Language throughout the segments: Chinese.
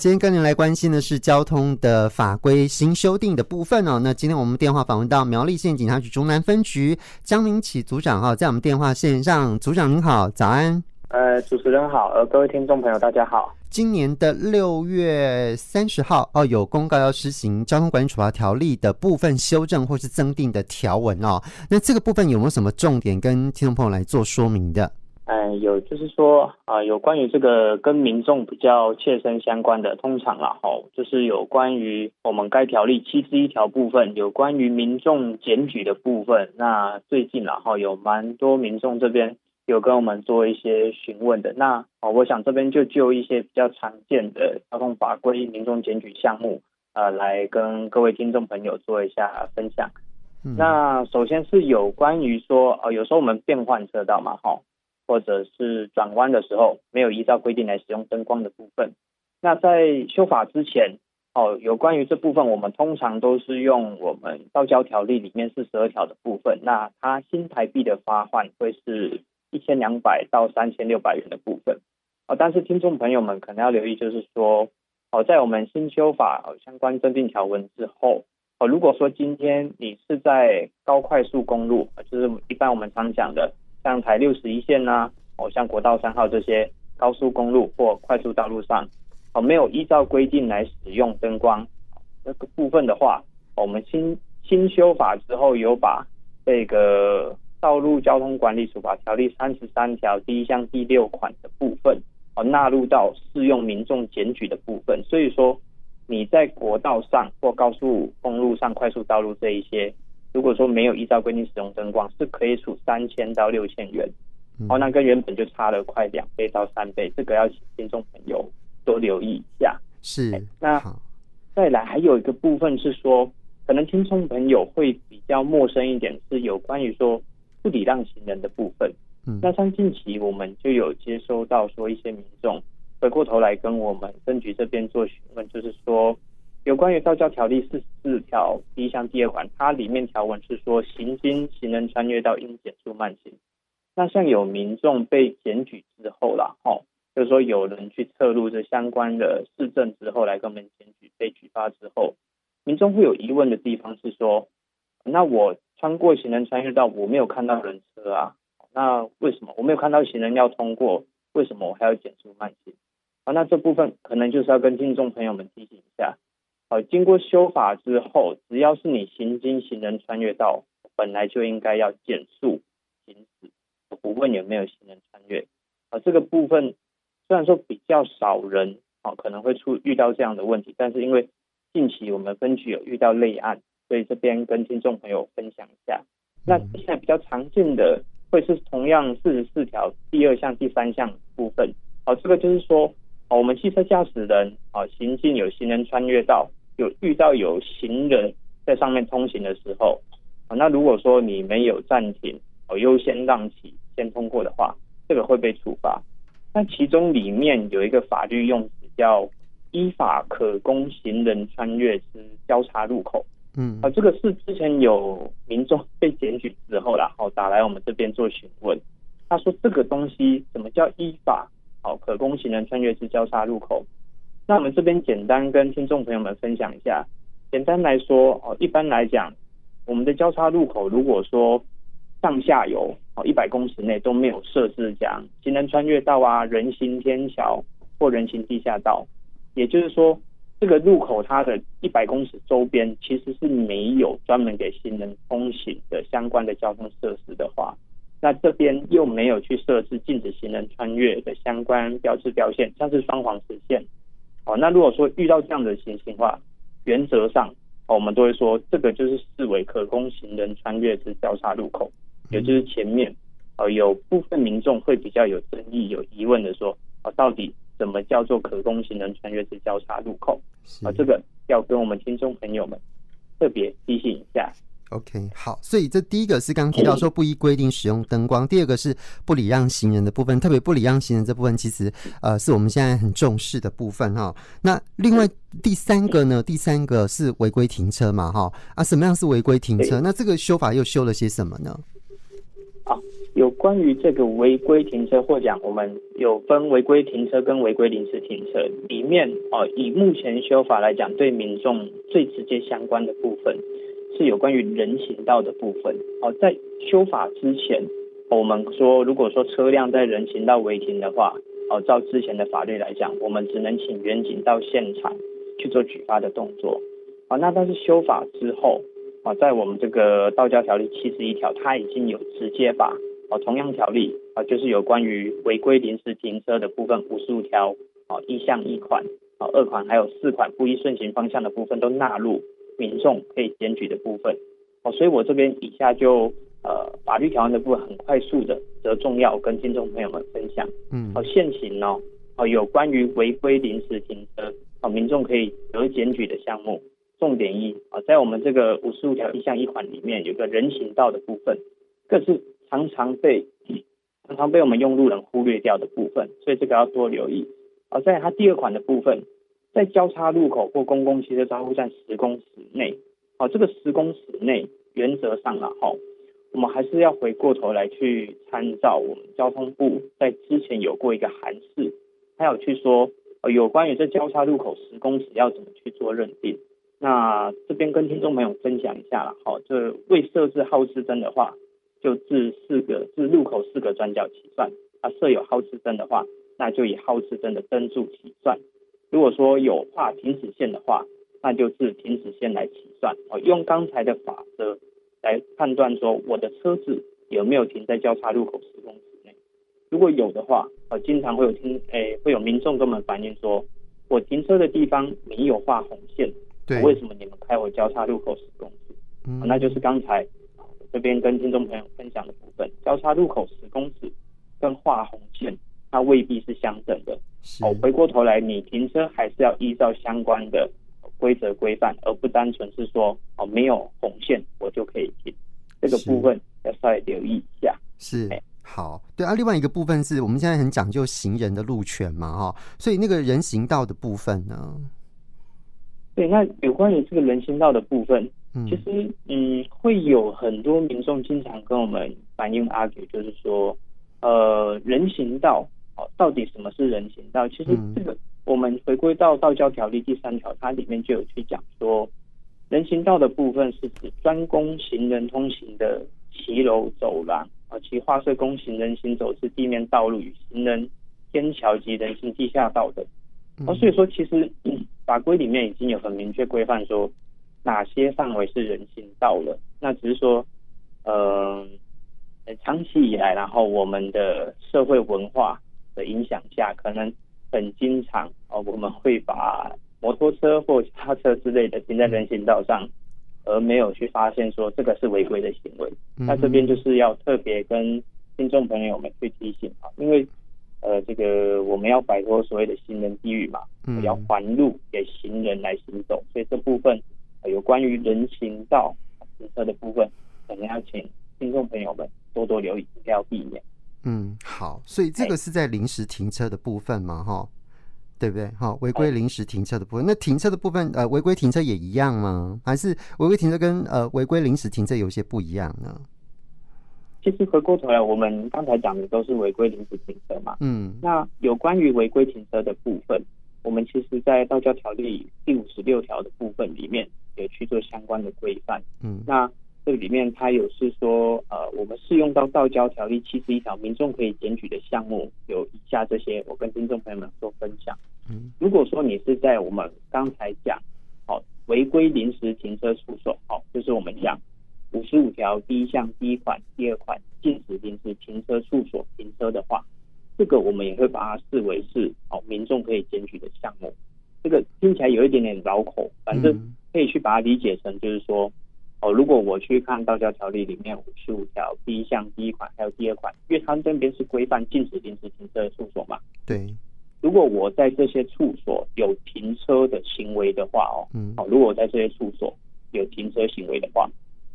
今天跟您来关心的是交通的法规新修订的部分哦。那今天我们电话访问到苗栗县警察局中南分局江明启组长哈，在我们电话线上，组长您好，早安。呃，主持人好，呃，各位听众朋友大家好。今年的六月三十号哦，有公告要施行交通管理处罚条例的部分修正或是增订的条文哦。那这个部分有没有什么重点跟听众朋友来做说明的？哎，有就是说啊、呃，有关于这个跟民众比较切身相关的，通常啦，吼，就是有关于我们该条例七之一条部分，有关于民众检举的部分。那最近啦，哈，有蛮多民众这边有跟我们做一些询问的。那哦，我想这边就就一些比较常见的交通法规民众检举项目，呃，来跟各位听众朋友做一下分享。嗯、那首先是有关于说，呃，有时候我们变换车道嘛，哈。或者是转弯的时候没有依照规定来使用灯光的部分，那在修法之前，哦，有关于这部分，我们通常都是用我们道交条例里面四十二条的部分，那它新台币的发换会是一千两百到三千六百元的部分，哦，但是听众朋友们可能要留意，就是说，哦，在我们新修法相关增订条文之后，哦，如果说今天你是在高快速公路，就是一般我们常讲的。像台六十一线呐、啊，哦，像国道三号这些高速公路或快速道路上，哦，没有依照规定来使用灯光，这个部分的话，我们新新修法之后有把这个道路交通管理处罚条例三十三条第一项第六款的部分，哦，纳入到适用民众检举的部分，所以说你在国道上或高速公路上、快速道路这一些。如果说没有依照规定使用灯光，是可以处三千到六千元。哦，那跟原本就差了快两倍到三倍，这个要请听众朋友多留意一下。是，那再来还有一个部分是说，可能听众朋友会比较陌生一点，是有关于说不礼让行人的部分。嗯，那像近期我们就有接收到说一些民众回过头来跟我们分局这边做询问，就是说。有关于道教条例四十四条第一项第二款，它里面条文是说，行经行人穿越道应减速慢行。那像有民众被检举之后啦，哦，就是说有人去侧录这相关的市政之后来跟我们检举，被举发之后，民众会有疑问的地方是说，那我穿过行人穿越道，我没有看到人车啊，那为什么我没有看到行人要通过，为什么我还要减速慢行？啊，那这部分可能就是要跟听众朋友们提醒一下。好，经过修法之后，只要是你行经行人穿越道，本来就应该要减速行驶，不问有没有行人穿越。啊，这个部分虽然说比较少人啊可能会出遇到这样的问题，但是因为近期我们分局有遇到类案，所以这边跟听众朋友分享一下。那现在比较常见的会是同样四十四条第二项、第三项部分。好，这个就是说，我们汽车驾驶人啊行进有行人穿越道。有遇到有行人在上面通行的时候，啊，那如果说你没有暂停，哦，优先让其先通过的话，这个会被处罚。那其中里面有一个法律用词叫“依法可供行人穿越之交叉路口”，嗯，啊，这个是之前有民众被检举之后啦，哦，打来我们这边做询问，他说这个东西什么叫依法，好，可供行人穿越之交叉路口？那我们这边简单跟听众朋友们分享一下。简单来说，哦，一般来讲，我们的交叉路口，如果说上下游哦一百公尺内都没有设置讲行人穿越道啊、人行天桥或人行地下道，也就是说，这个路口它的一百公尺周边其实是没有专门给行人通行的相关的交通设施的话，那这边又没有去设置禁止行人穿越的相关标志标线，像是双黄实线。哦，那如果说遇到这样的情形的话，原则上，哦，我们都会说这个就是视为可供行人穿越之交叉路口，也就是前面，呃，有部分民众会比较有争议、有疑问的说，哦，到底怎么叫做可供行人穿越之交叉路口？啊，这个要跟我们听众朋友们特别提醒一下。OK，好，所以这第一个是刚刚提到说不依规定使用灯光，第二个是不礼让行人的部分，特别不礼让行人这部分，其实呃是我们现在很重视的部分哈。那另外第三个呢？第三个是违规停车嘛哈？啊，什么样是违规停车？那这个修法又修了些什么呢？啊，有关于这个违规停车，或讲我们有分违规停车跟违规临时停车里面哦，以目前修法来讲，对民众最直接相关的部分是有关于人行道的部分。哦，在修法之前，我们说如果说车辆在人行道违停的话，哦，照之前的法律来讲，我们只能请员警到现场去做举发的动作。啊，那但是修法之后。啊，在我们这个道交条例七十一条，它已经有直接把啊同样条例啊，就是有关于违规临时停车的部分五十五条啊一项一款啊二款还有四款不依顺行方向的部分都纳入民众可以检举的部分。哦，所以我这边以下就呃法律条文的部分很快速的则重要跟听众朋友们分享。嗯，好，现行呢哦有关于违规临时停车哦民众可以得检举的项目。重点一啊，在我们这个五十五条一项一款里面，有个人行道的部分，这是常常被常常被我们用路人忽略掉的部分，所以这个要多留意。而在它第二款的部分，在交叉路口或公共汽车招呼站十公尺内，哦，这个十公尺内原则上了哈，我们还是要回过头来去参照我们交通部在之前有过一个函释，还有去说呃有关于这交叉路口十公尺要怎么去做认定。那这边跟听众朋友分享一下了，好，这未设置号志灯的话，就自四个自路口四个转角起算；啊，设有号志灯的话，那就以号志灯的灯柱起算。如果说有画停止线的话，那就是停止线来起算。哦，用刚才的法则来判断说，我的车子有没有停在交叉路口十公尺内。如果有的话，呃，经常会有听，诶，会有民众跟我们反映说，我停车的地方没有画红线。对，为什么你们开我交叉路口十公尺？嗯，那就是刚才这边跟听众朋友分享的部分。交叉路口十公尺跟画红线，它未必是相等的。哦，回过头来，你停车还是要依照相关的规则规范，而不单纯是说哦没有红线我就可以停。这个部分要稍微留意一下。是，好，对啊。另外一个部分是我们现在很讲究行人的路权嘛，哈，所以那个人行道的部分呢？对，那有关于这个人行道的部分，嗯其实嗯，会有很多民众经常跟我们反映 argue，就是说，呃，人行道哦，到底什么是人行道？其实这个我们回归到道教条例第三条，它里面就有去讲说，人行道的部分是指专供行人通行的骑楼、走廊啊，其划设供行人行走之地面道路与行人天桥及人行地下道的。哦，所以说其实。嗯法规里面已经有很明确规范说哪些范围是人行道了，那只是说，呃，长期以来，然后我们的社会文化的影响下，可能很经常哦，我们会把摩托车或其他车之类的停在人行道上，而没有去发现说这个是违规的行为。那这边就是要特别跟听众朋友们去提醒啊，因为。呃，这个我们要摆脱所谓的行人地狱嘛，嗯，要还路给行人来行走，所以这部分，呃，有关于人行道停车的部分，可能要请听众朋友们多多留意，不要避免。嗯，好，所以这个是在临时停车的部分嘛，哈，对不对？哈，违规临时停车的部分，那停车的部分，呃，违规停车也一样吗？还是违规停车跟呃违规临时停车有些不一样呢？其实回过头来，我们刚才讲的都是违规临时停车嘛。嗯。那有关于违规停车的部分，我们其实，在道交条例第五十六条的部分里面，有去做相关的规范。嗯。那这里面它有是说，呃，我们适用到道交条例七十一条，民众可以检举的项目有以下这些，我跟听众朋友们做分享。嗯。如果说你是在我们刚才讲，好，违规临时停车处所，好，就是我们讲。五十五条第一项第一款、第二款禁止临时停车处所停车的话，这个我们也会把它视为是哦民众可以检举的项目。这个听起来有一点点绕口，反正可以去把它理解成就是说哦，如果我去看道教条例里面五十五条第一项第一款还有第二款，因为他们这边是规范禁止临时停车的处所嘛。对。如果我在这些处所有停车的行为的话哦，嗯，哦，如果我在这些处所有停车行为的话。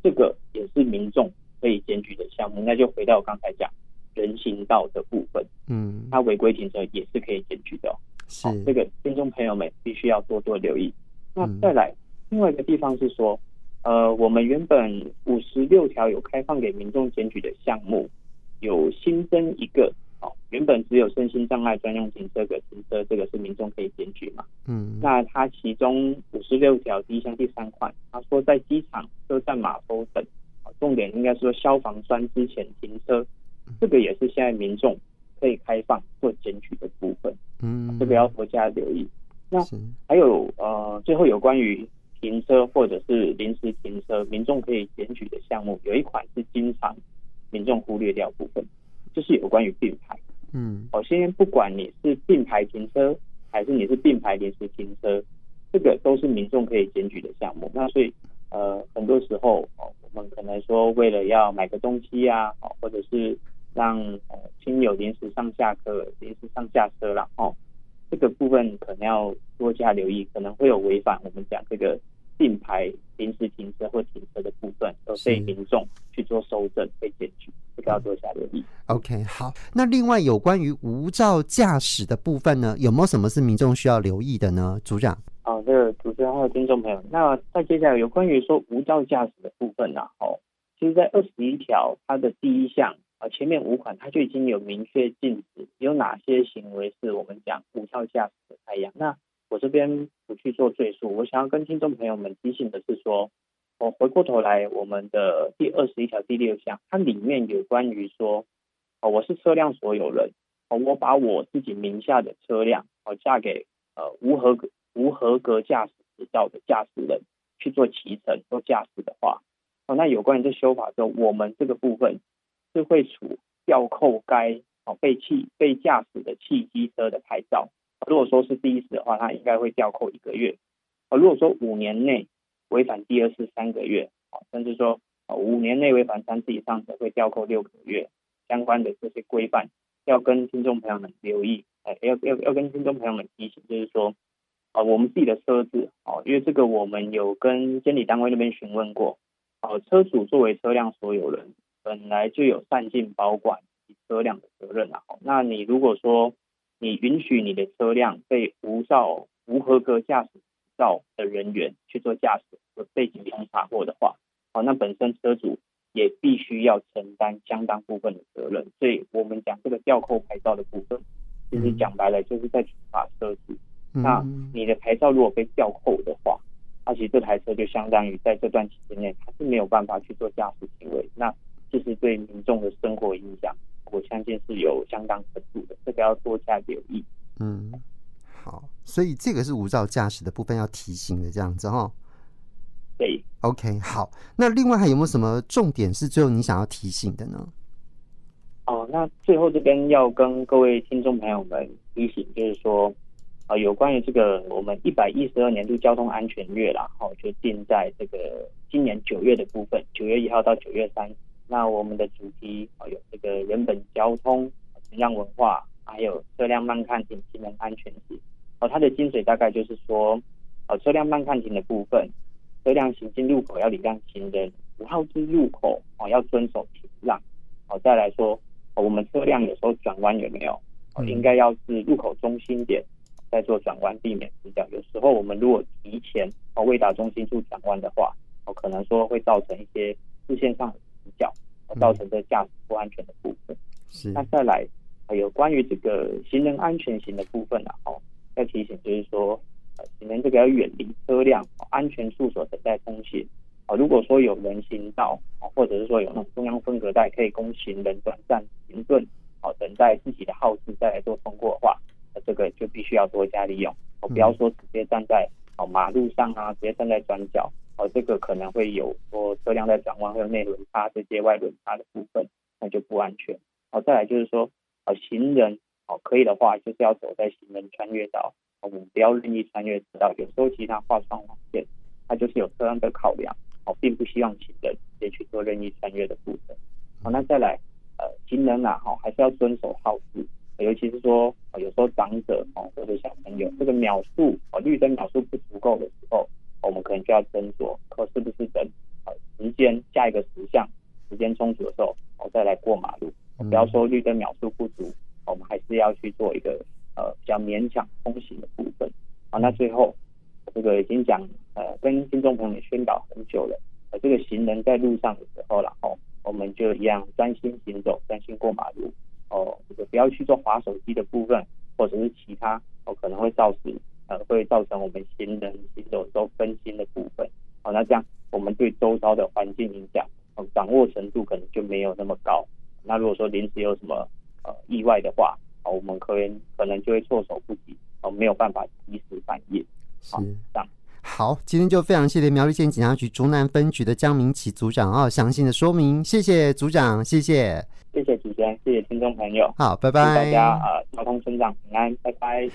这个也是民众可以检举的项目，那就回到我刚才讲人行道的部分，嗯，他违规停车也是可以检举的，哦。是，哦，这个听众朋友们必须要多多留意。那再来，嗯，另外一个地方是说，呃，我们原本五十六条有开放给民众检举的项目，有新增一个哦，原本只有身心障碍专用停车格停车，这个是民众可以检举嘛？嗯，那它其中五十六条第一项第三款，他说在机场、车站、码头等，重点应该是说消防栓之前停车，这个也是现在民众可以开放或检举的部分。嗯，这个要多加留意。那还有呃，最后有关于停车或者是临时停车，民众可以检举的项目，有一款是经常民众忽略掉部分，就是有关于并排。嗯，哦，先不管你是并排停车还是你是并排临时停车，这个都是民众可以检举的项目。那所以呃，很多时候哦，我们可能说为了要买个东西啊，哦，或者是让呃亲友临时上下课、临时上下车了哦。这个部分可能要多加留意，可能会有违反我们讲这个并排临时停车或停车的部分，都被民众去做收证、被检举，这个要多加留意。OK，好。那另外有关于无照驾驶的部分呢，有没有什么是民众需要留意的呢？组长？好、哦，这个主持人还有听众朋友，那再接下来有关于说无照驾驶的部分呢、啊？哦，其实，在二十一条它的第一项。前面五款它就已经有明确禁止有哪些行为是我们讲无照驾驶的太阳。那我这边不去做赘述，我想要跟听众朋友们提醒的是说，我回过头来我们的第二十一条第六项，它里面有关于说，哦，我是车辆所有人，哦，我把我自己名下的车辆哦嫁给呃无合格无合格驾驶执照的驾驶人去做骑乘做驾驶的话，哦，那有关于这修法之后，我们这个部分。是会处吊扣该哦被汽被驾驶的汽机车的牌照。如果说是第一次的话，他应该会吊扣一个月。哦，如果说五年内违反第二次三个月，哦，甚至说五年内违反三次以上则会吊扣六个月。相关的这些规范要跟听众朋友们留意，哎，要要要跟听众朋友们提醒，就是说，啊，我们自己的车子，哦，因为这个我们有跟监理单位那边询问过，哦，车主作为车辆所有人。本来就有善尽保管车辆的责任啊，那你如果说你允许你的车辆被无照、无合格驾驶执照的人员去做驾驶，和被警方查获的话，好，那本身车主也必须要承担相当部分的责任。所以我们讲这个吊扣牌照的部分，其实讲白了就是在处罚车主。那你的牌照如果被吊扣的话，那其实这台车就相当于在这段期间内它是没有办法去做驾驶行为。那就是对民众的生活影响，我相信是有相当程度的，这个要多加留意。嗯，好，所以这个是无照驾驶的部分要提醒的，这样子哈。对，OK，好。那另外还有没有什么重点是最后你想要提醒的呢？哦，那最后这边要跟各位听众朋友们提醒，就是说，啊，有关于这个我们一百一十二年度交通安全月啦，好，就定在这个今年九月的部分，九月一号到九月三。那我们的主题啊，有这个人本交通、停让文化，还有车辆慢看停、行人安全行。哦，它的精髓大概就是说，哦，车辆慢看停的部分，车辆行进路口要礼让行人，五号之路口哦要遵守停让。哦，再来说，我们车辆有时候转弯有没有？哦，应该要是路口中心点再做转弯，避免死角。有时候我们如果提前哦未达中心处转弯的话，哦，可能说会造成一些视线上的。比较造成这驾驶不安全的部分。是，那再来有关于这个行人安全型的部分啊，哦，要提醒就是说，行人这个要远离车辆，安全处所等待通行。啊，如果说有人行道，或者是说有那种中央分隔带可以供行人短暂停顿，哦，等待自己的号志再来做通过的话，那这个就必须要多加利用。哦，不要说直接站在哦马路上啊，直接站在转角。哦，这个可能会有说车辆在转弯会有内轮差这些外轮差的部分，那就不安全。哦，再来就是说，啊，行人，哦，可以的话就是要走在行人穿越道，我们不要任意穿越车道。有时候其他画双黄线，它就是有车辆的考量，哦，并不希望行人直接去做任意穿越的部分。好，那再来，呃，行人啊，哈，还是要遵守号志，尤其是说，有时候长者哦或者小朋友，这个秒数哦绿灯秒数不足够的时候。我们可能就要斟酌，可是不是等呃时间下一个间充足的时候，我再来过马路。不要说绿灯秒数不足，我们还是要去做一个呃比较勉强通行的部分。好，那最后这个已经讲呃跟听众朋友宣导很久了，呃这个行人在路上的时候，然后我们就一样专心行走，专心过马路。哦，这个不要去做滑手机的部分，或者是其他哦可能会造成呃会造成我们行人行走都分心的部分。好，那这样我们对周遭的环境影响，掌握程度可能就没有那么高。那如果说临时有什么呃意外的话，啊，我们可能可能就会措手不及，哦，没有办法及时反应。好，这样。好，今天就非常谢谢苗栗县警察局竹南分局的江明启组长啊，详细的说明，谢谢组长，谢谢，谢谢主持人，谢谢听众朋友，好，拜拜，大家啊，交通顺畅，平安，拜拜。